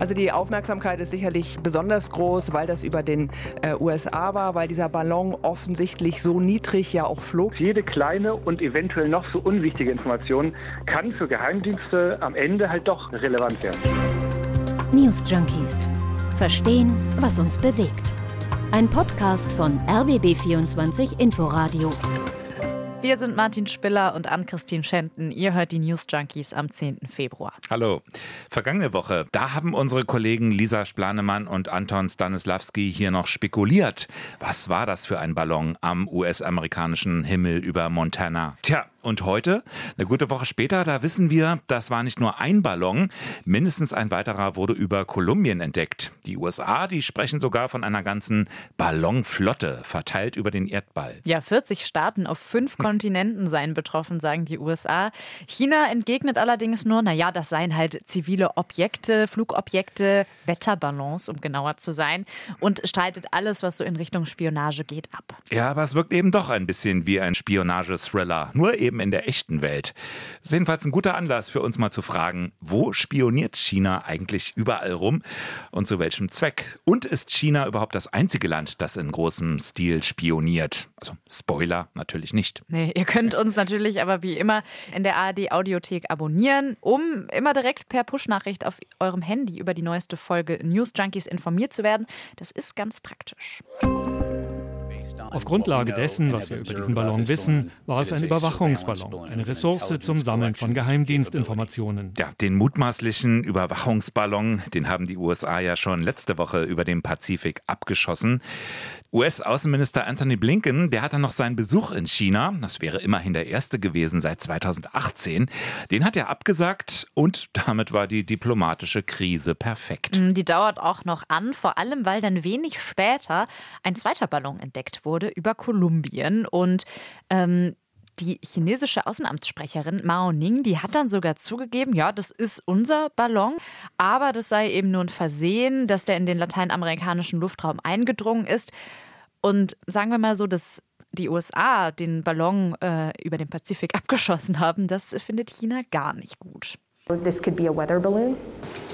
Also die Aufmerksamkeit ist sicherlich besonders groß, weil das über den äh, USA war, weil dieser Ballon offensichtlich so niedrig ja auch flog. Jede kleine und eventuell noch so unwichtige Information kann für Geheimdienste am Ende halt doch relevant werden. News Junkies. Verstehen, was uns bewegt. Ein Podcast von RBB24 Inforadio. Wir sind Martin Spiller und Ann-Christine Schenten. Ihr hört die News Junkies am 10. Februar. Hallo. Vergangene Woche, da haben unsere Kollegen Lisa Splanemann und Anton Stanislawski hier noch spekuliert. Was war das für ein Ballon am US-amerikanischen Himmel über Montana? Tja, und heute, eine gute Woche später, da wissen wir, das war nicht nur ein Ballon, mindestens ein weiterer wurde über Kolumbien entdeckt. Die USA, die sprechen sogar von einer ganzen Ballonflotte, verteilt über den Erdball. Ja, 40 Staaten auf fünf Kontinenten seien betroffen, sagen die USA. China entgegnet allerdings nur, naja, das seien halt zivile Objekte, Flugobjekte, Wetterballons, um genauer zu sein, und streitet alles, was so in Richtung Spionage geht, ab. Ja, aber es wirkt eben doch ein bisschen wie ein Spionagethriller, nur eben in der echten Welt. Das ist jedenfalls ein guter Anlass für uns mal zu fragen, wo spioniert China eigentlich überall rum und zu welchem Zweck? Und ist China überhaupt das einzige Land, das in großem Stil spioniert? Also Spoiler natürlich nicht. Nee, ihr könnt uns natürlich aber wie immer in der ARD Audiothek abonnieren, um immer direkt per Push-Nachricht auf eurem Handy über die neueste Folge News Junkies informiert zu werden. Das ist ganz praktisch. Auf Grundlage dessen, was wir über diesen Ballon wissen, war es ein Überwachungsballon, eine Ressource zum Sammeln von Geheimdienstinformationen. Ja, den mutmaßlichen Überwachungsballon, den haben die USA ja schon letzte Woche über den Pazifik abgeschossen. US-Außenminister Anthony Blinken, der hat dann noch seinen Besuch in China, das wäre immerhin der erste gewesen seit 2018, den hat er abgesagt und damit war die diplomatische Krise perfekt. Die dauert auch noch an, vor allem weil dann wenig später ein zweiter Ballon entdeckt wurde über Kolumbien. Und ähm, die chinesische Außenamtssprecherin Mao Ning, die hat dann sogar zugegeben, ja, das ist unser Ballon, aber das sei eben nur ein Versehen, dass der in den lateinamerikanischen Luftraum eingedrungen ist. Und sagen wir mal so, dass die USA den Ballon äh, über den Pazifik abgeschossen haben, das findet China gar nicht gut. This could be a weather balloon.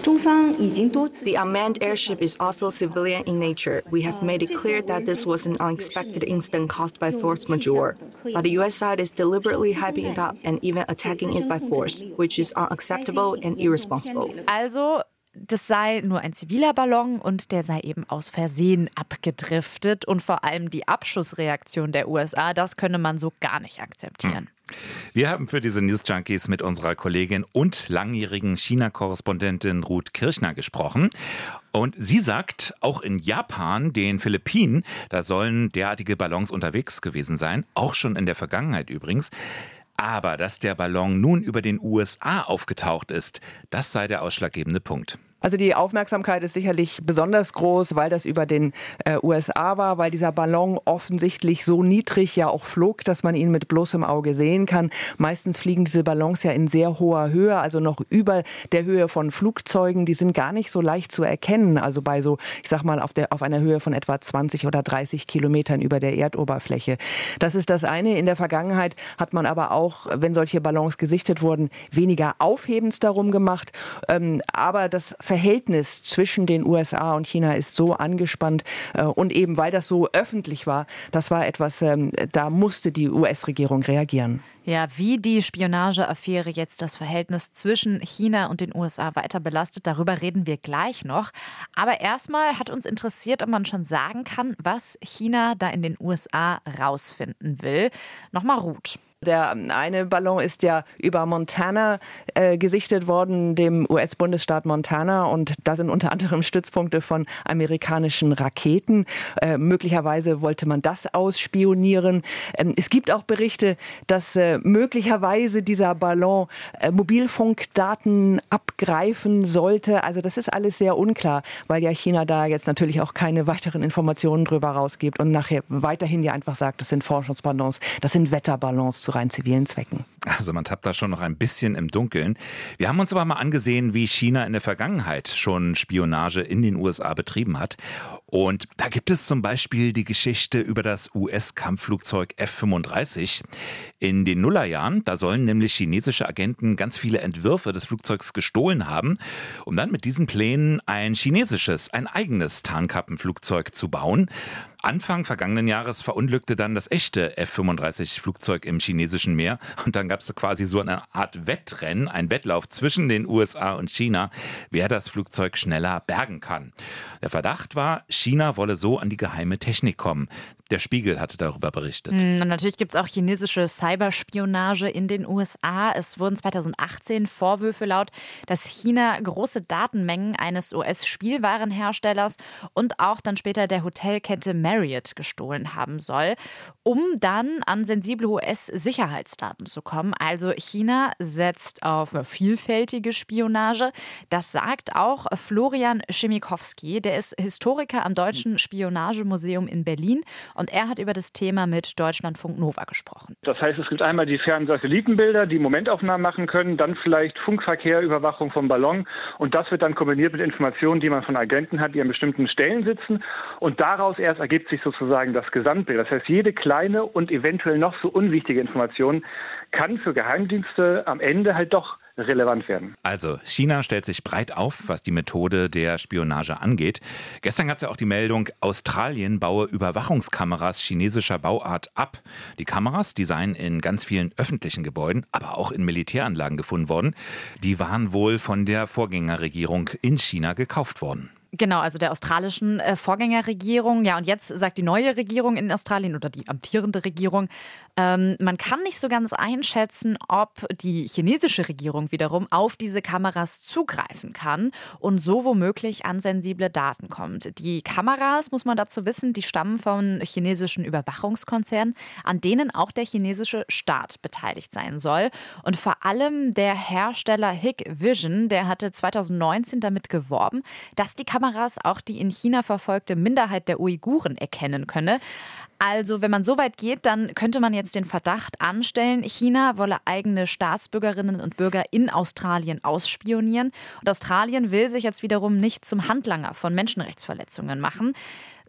The unmanned airship is also civilian in nature. We have made it clear that this was an unexpected incident caused by force majeure. But the US side is deliberately hyping it up and even attacking it by force, which is unacceptable and irresponsible. Also das sei nur ein ziviler Ballon und der sei eben aus Versehen abgedriftet. Und vor allem die Abschussreaktion der USA, das könne man so gar nicht akzeptieren. Wir haben für diese News Junkies mit unserer Kollegin und langjährigen China-Korrespondentin Ruth Kirchner gesprochen. Und sie sagt, auch in Japan, den Philippinen, da sollen derartige Ballons unterwegs gewesen sein, auch schon in der Vergangenheit übrigens. Aber dass der Ballon nun über den USA aufgetaucht ist, das sei der ausschlaggebende Punkt. Also die Aufmerksamkeit ist sicherlich besonders groß, weil das über den äh, USA war, weil dieser Ballon offensichtlich so niedrig ja auch flog, dass man ihn mit bloßem Auge sehen kann. Meistens fliegen diese Ballons ja in sehr hoher Höhe, also noch über der Höhe von Flugzeugen. Die sind gar nicht so leicht zu erkennen. Also bei so, ich sag mal, auf, der, auf einer Höhe von etwa 20 oder 30 Kilometern über der Erdoberfläche. Das ist das eine. In der Vergangenheit hat man aber auch, wenn solche Ballons gesichtet wurden, weniger Aufhebens darum gemacht. Ähm, aber das Verhältnis zwischen den USA und China ist so angespannt äh, und eben weil das so öffentlich war, das war etwas, ähm, da musste die US-Regierung reagieren. Ja, wie die Spionageaffäre jetzt das Verhältnis zwischen China und den USA weiter belastet, darüber reden wir gleich noch. Aber erstmal hat uns interessiert, ob man schon sagen kann, was China da in den USA rausfinden will. Nochmal Ruth. Der eine Ballon ist ja über Montana äh, gesichtet worden, dem US-Bundesstaat Montana. Und da sind unter anderem Stützpunkte von amerikanischen Raketen. Äh, möglicherweise wollte man das ausspionieren. Ähm, es gibt auch Berichte, dass äh, möglicherweise dieser Ballon äh, Mobilfunkdaten abgreifen sollte. Also das ist alles sehr unklar, weil ja China da jetzt natürlich auch keine weiteren Informationen drüber rausgibt und nachher weiterhin ja einfach sagt, das sind Forschungsballons, das sind Wetterballons zu rein zivilen Zwecken. Also man tappt da schon noch ein bisschen im Dunkeln. Wir haben uns aber mal angesehen, wie China in der Vergangenheit schon Spionage in den USA betrieben hat. Und da gibt es zum Beispiel die Geschichte über das US-Kampfflugzeug F-35. In den Nullerjahren. Da sollen nämlich chinesische Agenten ganz viele Entwürfe des Flugzeugs gestohlen haben, um dann mit diesen Plänen ein chinesisches, ein eigenes Tarnkappenflugzeug zu bauen. Anfang vergangenen Jahres verunglückte dann das echte F-35-Flugzeug im chinesischen Meer. Und dann gab es quasi so eine Art Wettrennen, ein Wettlauf zwischen den USA und China, wer das Flugzeug schneller bergen kann. Der Verdacht war, China wolle so an die geheime Technik kommen. Der Spiegel hatte darüber berichtet. Hm, und natürlich gibt es auch chinesische Cyberspionage in den USA. Es wurden 2018 Vorwürfe laut, dass China große Datenmengen eines US-Spielwarenherstellers und auch dann später der Hotelkette Marriott gestohlen haben soll, um dann an sensible US-Sicherheitsdaten zu kommen. Also China setzt auf vielfältige Spionage. Das sagt auch Florian Schimikowski. Der ist Historiker am Deutschen Spionagemuseum in Berlin und er hat über das Thema mit Deutschlandfunk Nova gesprochen. Das heißt, es gibt einmal die fernen Satellitenbilder, die Momentaufnahmen machen können, dann vielleicht Funkverkehr, Überwachung vom Ballon und das wird dann kombiniert mit Informationen, die man von Agenten hat, die an bestimmten Stellen sitzen und daraus erst ergibt sich sozusagen das Gesamtbild. Das heißt, jede kleine und eventuell noch so unwichtige Information kann für Geheimdienste am Ende halt doch relevant werden. Also China stellt sich breit auf, was die Methode der Spionage angeht. Gestern gab es ja auch die Meldung, Australien baue Überwachungskameras chinesischer Bauart ab. Die Kameras, die seien in ganz vielen öffentlichen Gebäuden, aber auch in Militäranlagen gefunden worden. Die waren wohl von der Vorgängerregierung in China gekauft worden. Genau, also der australischen äh, Vorgängerregierung. Ja, und jetzt sagt die neue Regierung in Australien oder die amtierende Regierung, ähm, man kann nicht so ganz einschätzen, ob die chinesische Regierung wiederum auf diese Kameras zugreifen kann und so womöglich an sensible Daten kommt. Die Kameras, muss man dazu wissen, die stammen von chinesischen Überwachungskonzernen, an denen auch der chinesische Staat beteiligt sein soll. Und vor allem der Hersteller Hikvision, der hatte 2019 damit geworben, dass die Kameras auch die in China verfolgte Minderheit der Uiguren erkennen könne. Also, wenn man so weit geht, dann könnte man jetzt den Verdacht anstellen, China wolle eigene Staatsbürgerinnen und Bürger in Australien ausspionieren. Und Australien will sich jetzt wiederum nicht zum Handlanger von Menschenrechtsverletzungen machen.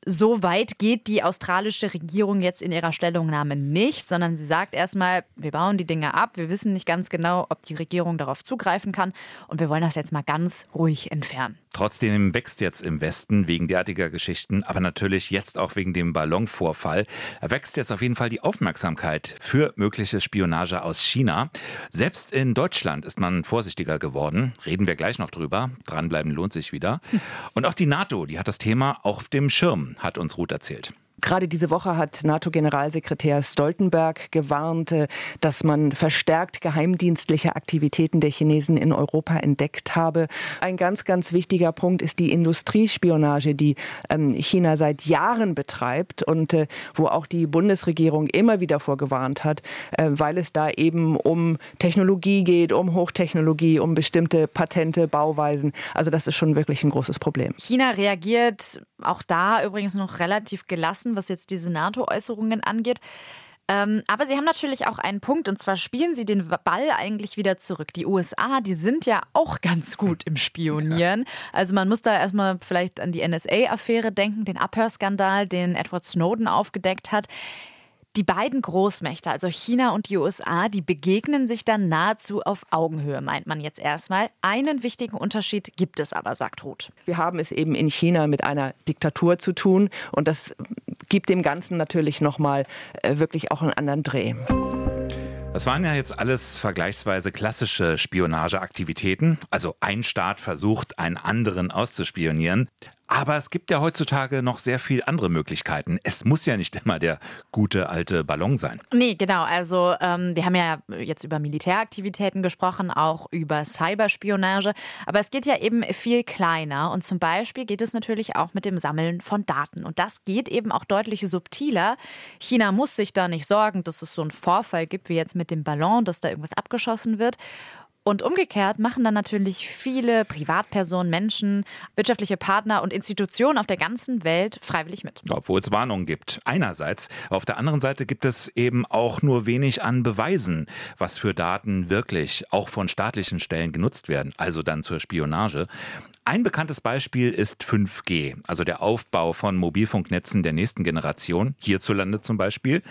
So weit geht die australische Regierung jetzt in ihrer Stellungnahme nicht, sondern sie sagt erstmal, wir bauen die Dinge ab, wir wissen nicht ganz genau, ob die Regierung darauf zugreifen kann und wir wollen das jetzt mal ganz ruhig entfernen. Trotzdem wächst jetzt im Westen wegen derartiger Geschichten, aber natürlich jetzt auch wegen dem Ballonvorfall, wächst jetzt auf jeden Fall die Aufmerksamkeit für mögliche Spionage aus China. Selbst in Deutschland ist man vorsichtiger geworden. Reden wir gleich noch drüber. Dranbleiben lohnt sich wieder. Und auch die NATO, die hat das Thema auf dem Schirm, hat uns Ruth erzählt. Gerade diese Woche hat NATO-Generalsekretär Stoltenberg gewarnt, äh, dass man verstärkt geheimdienstliche Aktivitäten der Chinesen in Europa entdeckt habe. Ein ganz, ganz wichtiger Punkt ist die Industriespionage, die ähm, China seit Jahren betreibt und äh, wo auch die Bundesregierung immer wieder vorgewarnt hat, äh, weil es da eben um Technologie geht, um Hochtechnologie, um bestimmte Patente, Bauweisen. Also das ist schon wirklich ein großes Problem. China reagiert auch da übrigens noch relativ gelassen, was jetzt diese NATO-Äußerungen angeht. Ähm, aber sie haben natürlich auch einen Punkt, und zwar spielen sie den Ball eigentlich wieder zurück. Die USA, die sind ja auch ganz gut im Spionieren. Also man muss da erstmal vielleicht an die NSA-Affäre denken, den Abhörskandal, den Edward Snowden aufgedeckt hat. Die beiden Großmächte, also China und die USA, die begegnen sich dann nahezu auf Augenhöhe, meint man jetzt erstmal. Einen wichtigen Unterschied gibt es aber, sagt Ruth. Wir haben es eben in China mit einer Diktatur zu tun und das gibt dem Ganzen natürlich nochmal äh, wirklich auch einen anderen Dreh. Das waren ja jetzt alles vergleichsweise klassische Spionageaktivitäten. Also ein Staat versucht, einen anderen auszuspionieren. Aber es gibt ja heutzutage noch sehr viel andere Möglichkeiten. Es muss ja nicht immer der gute alte Ballon sein. Nee, genau. Also ähm, wir haben ja jetzt über Militäraktivitäten gesprochen, auch über Cyberspionage. Aber es geht ja eben viel kleiner. Und zum Beispiel geht es natürlich auch mit dem Sammeln von Daten. Und das geht eben auch deutlich subtiler. China muss sich da nicht sorgen, dass es so einen Vorfall gibt wie jetzt mit dem Ballon, dass da irgendwas abgeschossen wird. Und umgekehrt machen dann natürlich viele Privatpersonen, Menschen, wirtschaftliche Partner und Institutionen auf der ganzen Welt freiwillig mit. Obwohl es Warnungen gibt. Einerseits. Auf der anderen Seite gibt es eben auch nur wenig an Beweisen, was für Daten wirklich auch von staatlichen Stellen genutzt werden, also dann zur Spionage. Ein bekanntes Beispiel ist 5G, also der Aufbau von Mobilfunknetzen der nächsten Generation, hierzulande zum Beispiel.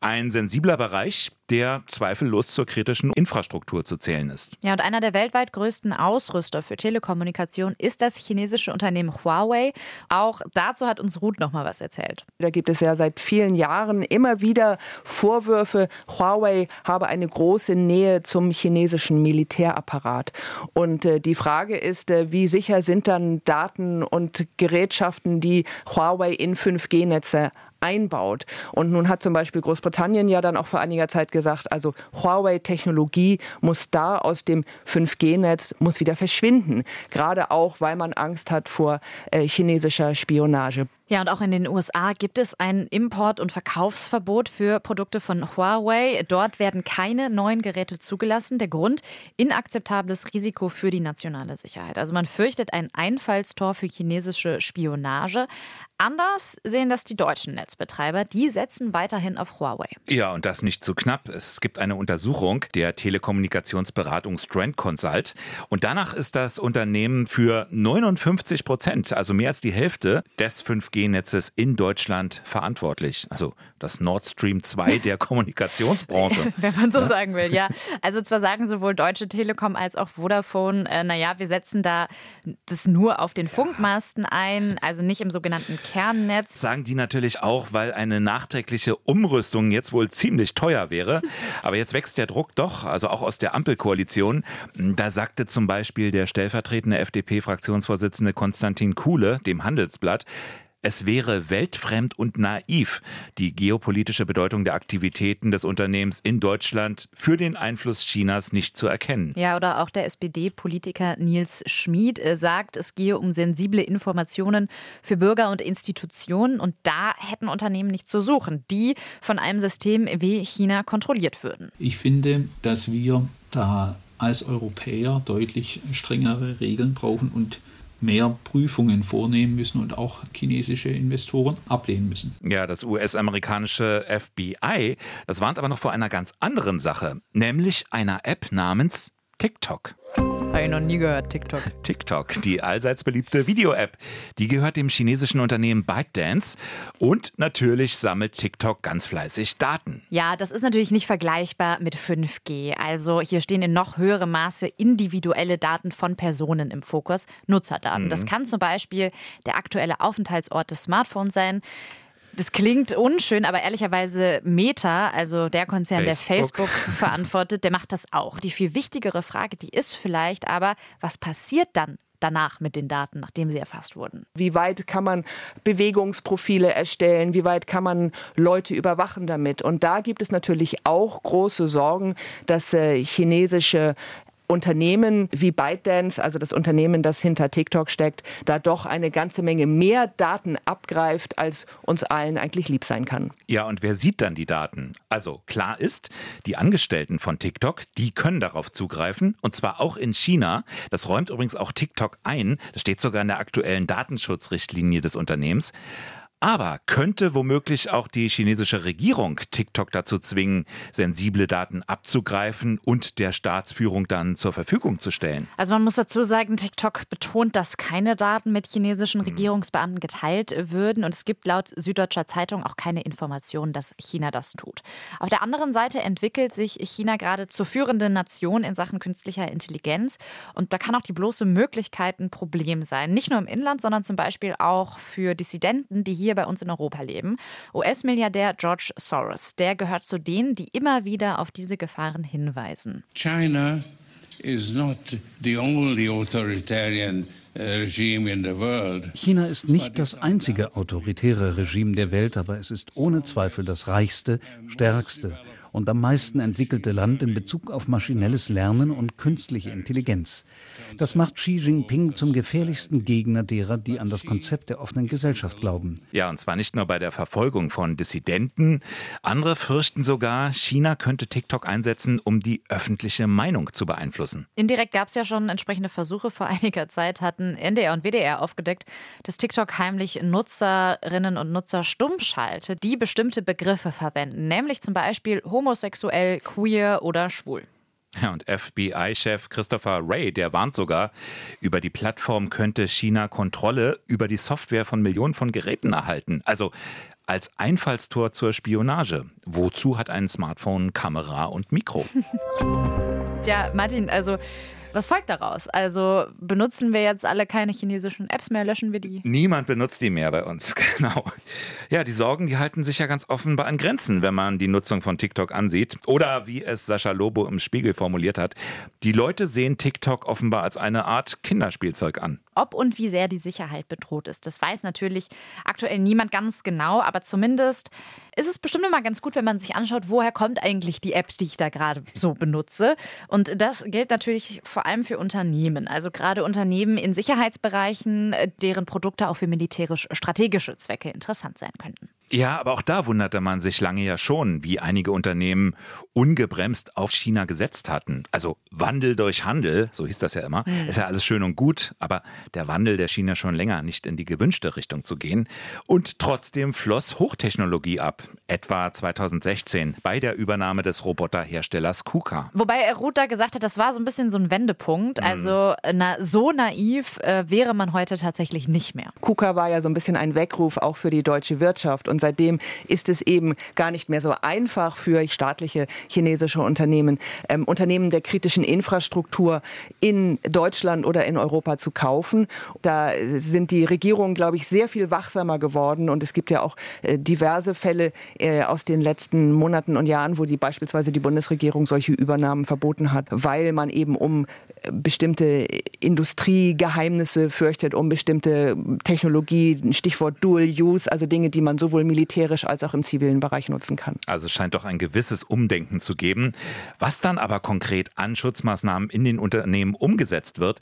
Ein sensibler Bereich, der zweifellos zur kritischen Infrastruktur zu zählen ist. Ja, und einer der weltweit größten Ausrüster für Telekommunikation ist das chinesische Unternehmen Huawei. Auch dazu hat uns Ruth noch mal was erzählt. Da gibt es ja seit vielen Jahren immer wieder Vorwürfe, Huawei habe eine große Nähe zum chinesischen Militärapparat. Und äh, die Frage ist, äh, wie sicher sind dann Daten und Gerätschaften, die Huawei in 5G-Netze einbaut. Und nun hat zum Beispiel Großbritannien ja dann auch vor einiger Zeit gesagt, also Huawei-Technologie muss da aus dem 5G-Netz, muss wieder verschwinden. Gerade auch, weil man Angst hat vor äh, chinesischer Spionage. Ja, und auch in den USA gibt es ein Import- und Verkaufsverbot für Produkte von Huawei. Dort werden keine neuen Geräte zugelassen. Der Grund, inakzeptables Risiko für die nationale Sicherheit. Also man fürchtet ein Einfallstor für chinesische Spionage. Anders sehen das die deutschen Netzbetreiber. Die setzen weiterhin auf Huawei. Ja, und das nicht zu knapp. Es gibt eine Untersuchung der Telekommunikationsberatung Strand Consult. Und danach ist das Unternehmen für 59 Prozent, also mehr als die Hälfte des 5G-Netzes in Deutschland verantwortlich. Also das Nord Stream 2 der Kommunikationsbranche. Wenn man so ja? sagen will, ja. Also zwar sagen sowohl Deutsche Telekom als auch Vodafone, äh, naja, wir setzen da das nur auf den Funkmasten ein, also nicht im sogenannten Kernnetz. Sagen die natürlich auch, weil eine nachträgliche Umrüstung jetzt wohl ziemlich teuer wäre. Aber jetzt wächst der Druck doch, also auch aus der Ampelkoalition. Da sagte zum Beispiel der stellvertretende FDP-Fraktionsvorsitzende Konstantin Kuhle dem Handelsblatt, es wäre weltfremd und naiv, die geopolitische Bedeutung der Aktivitäten des Unternehmens in Deutschland für den Einfluss Chinas nicht zu erkennen. Ja, oder auch der SPD-Politiker Nils Schmid äh, sagt, es gehe um sensible Informationen für Bürger und Institutionen und da hätten Unternehmen nicht zu suchen, die von einem System wie China kontrolliert würden. Ich finde, dass wir da als Europäer deutlich strengere Regeln brauchen und mehr Prüfungen vornehmen müssen und auch chinesische Investoren ablehnen müssen. Ja, das US-amerikanische FBI, das warnt aber noch vor einer ganz anderen Sache, nämlich einer App namens TikTok. Habe ich noch nie gehört, TikTok. TikTok, die allseits beliebte Video-App. Die gehört dem chinesischen Unternehmen ByteDance und natürlich sammelt TikTok ganz fleißig Daten. Ja, das ist natürlich nicht vergleichbar mit 5G. Also hier stehen in noch höherem Maße individuelle Daten von Personen im Fokus, Nutzerdaten. Mhm. Das kann zum Beispiel der aktuelle Aufenthaltsort des Smartphones sein. Das klingt unschön, aber ehrlicherweise Meta, also der Konzern, Facebook. der Facebook verantwortet, der macht das auch. Die viel wichtigere Frage, die ist vielleicht aber, was passiert dann danach mit den Daten, nachdem sie erfasst wurden? Wie weit kann man Bewegungsprofile erstellen? Wie weit kann man Leute überwachen damit? Und da gibt es natürlich auch große Sorgen, dass äh, chinesische Unternehmen wie ByteDance, also das Unternehmen, das hinter TikTok steckt, da doch eine ganze Menge mehr Daten abgreift, als uns allen eigentlich lieb sein kann. Ja, und wer sieht dann die Daten? Also klar ist, die Angestellten von TikTok, die können darauf zugreifen und zwar auch in China. Das räumt übrigens auch TikTok ein. Das steht sogar in der aktuellen Datenschutzrichtlinie des Unternehmens. Aber könnte womöglich auch die chinesische Regierung TikTok dazu zwingen, sensible Daten abzugreifen und der Staatsführung dann zur Verfügung zu stellen? Also man muss dazu sagen, TikTok betont, dass keine Daten mit chinesischen hm. Regierungsbeamten geteilt würden und es gibt laut Süddeutscher Zeitung auch keine Informationen, dass China das tut. Auf der anderen Seite entwickelt sich China gerade zur führenden Nation in Sachen künstlicher Intelligenz und da kann auch die bloße Möglichkeit ein Problem sein. Nicht nur im Inland, sondern zum Beispiel auch für Dissidenten, die hier hier bei uns in Europa leben. US-Milliardär George Soros, der gehört zu denen, die immer wieder auf diese Gefahren hinweisen. China is not the only authoritarian uh, China ist nicht das einzige autoritäre Regime der Welt, aber es ist ohne Zweifel das reichste, stärkste und am meisten entwickelte Land in Bezug auf maschinelles Lernen und künstliche Intelligenz. Das macht Xi Jinping zum gefährlichsten Gegner derer, die an das Konzept der offenen Gesellschaft glauben. Ja, und zwar nicht nur bei der Verfolgung von Dissidenten. Andere fürchten sogar, China könnte TikTok einsetzen, um die öffentliche Meinung zu beeinflussen. Indirekt gab es ja schon entsprechende Versuche. Vor einiger Zeit hatten NDR und WDR aufgedeckt, dass TikTok heimlich Nutzerinnen und Nutzer stumm schaltet, die bestimmte Begriffe verwenden, nämlich zum Beispiel Homo homosexuell, queer oder schwul. Ja, und FBI-Chef Christopher Wray, der warnt sogar, über die Plattform könnte China Kontrolle über die Software von Millionen von Geräten erhalten. Also als Einfallstor zur Spionage. Wozu hat ein Smartphone Kamera und Mikro? Tja, Martin, also was folgt daraus? Also benutzen wir jetzt alle keine chinesischen Apps mehr, löschen wir die? Niemand benutzt die mehr bei uns, genau. Ja, die Sorgen, die halten sich ja ganz offenbar an Grenzen, wenn man die Nutzung von TikTok ansieht. Oder wie es Sascha Lobo im Spiegel formuliert hat, die Leute sehen TikTok offenbar als eine Art Kinderspielzeug an. Ob und wie sehr die Sicherheit bedroht ist, das weiß natürlich aktuell niemand ganz genau, aber zumindest ist es bestimmt immer ganz gut, wenn man sich anschaut, woher kommt eigentlich die App, die ich da gerade so benutze. Und das gilt natürlich vor allem für Unternehmen, also gerade Unternehmen in Sicherheitsbereichen, deren Produkte auch für militärisch-strategische Zwecke interessant sein könnten. Ja, aber auch da wunderte man sich lange ja schon, wie einige Unternehmen ungebremst auf China gesetzt hatten. Also Wandel durch Handel, so hieß das ja immer, mhm. ist ja alles schön und gut, aber der Wandel, der schien ja schon länger nicht in die gewünschte Richtung zu gehen. Und trotzdem floss Hochtechnologie ab, etwa 2016 bei der Übernahme des Roboterherstellers KUKA. Wobei Ruth da gesagt hat, das war so ein bisschen so ein Wendepunkt. Mhm. Also na, so naiv äh, wäre man heute tatsächlich nicht mehr. KUKA war ja so ein bisschen ein Weckruf auch für die deutsche Wirtschaft und seitdem ist es eben gar nicht mehr so einfach für staatliche chinesische Unternehmen, ähm, Unternehmen der kritischen Infrastruktur in Deutschland oder in Europa zu kaufen. Da sind die Regierungen, glaube ich, sehr viel wachsamer geworden. Und es gibt ja auch äh, diverse Fälle äh, aus den letzten Monaten und Jahren, wo die beispielsweise die Bundesregierung solche Übernahmen verboten hat, weil man eben um bestimmte Industriegeheimnisse fürchtet, um bestimmte Technologie, Stichwort Dual Use, also Dinge, die man sowohl militärisch als auch im zivilen Bereich nutzen kann. Also es scheint doch ein gewisses Umdenken zu geben. Was dann aber konkret an Schutzmaßnahmen in den Unternehmen umgesetzt wird,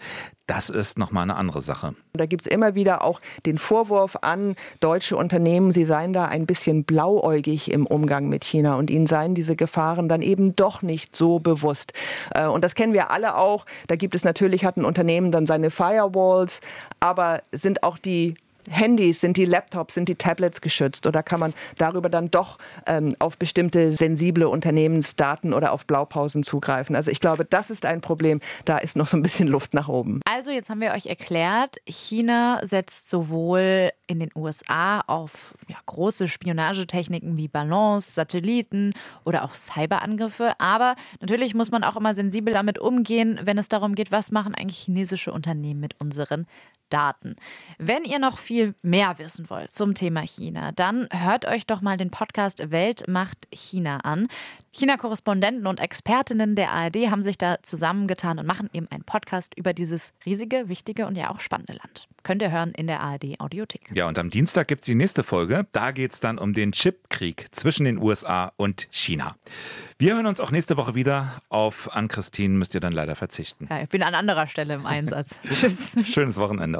das ist nochmal eine andere Sache. Da gibt es immer wieder auch den Vorwurf an deutsche Unternehmen, sie seien da ein bisschen blauäugig im Umgang mit China und ihnen seien diese Gefahren dann eben doch nicht so bewusst. Äh, und das kennen wir alle auch. Da gibt es natürlich, hat ein Unternehmen dann seine Firewalls, aber sind auch die Handys, sind die Laptops, sind die Tablets geschützt oder kann man darüber dann doch ähm, auf bestimmte sensible Unternehmensdaten oder auf Blaupausen zugreifen? Also ich glaube, das ist ein Problem. Da ist noch so ein bisschen Luft nach oben. Also jetzt haben wir euch erklärt, China setzt sowohl in den USA auf ja, große Spionagetechniken wie Ballons, Satelliten oder auch Cyberangriffe. Aber natürlich muss man auch immer sensibel damit umgehen, wenn es darum geht, was machen eigentlich chinesische Unternehmen mit unseren Daten. Wenn ihr noch viel mehr wissen wollt zum Thema China, dann hört euch doch mal den Podcast Welt macht China an. China-Korrespondenten und Expertinnen der ARD haben sich da zusammengetan und machen eben einen Podcast über dieses riesige, wichtige und ja auch spannende Land. Könnt ihr hören in der ARD Audiothek. Ja, und am Dienstag gibt es die nächste Folge. Da geht es dann um den Chipkrieg zwischen den USA und China. Wir hören uns auch nächste Woche wieder. Auf Ann-Christine müsst ihr dann leider verzichten. Ja, ich bin an anderer Stelle im Einsatz. Tschüss. Schönes Wochenende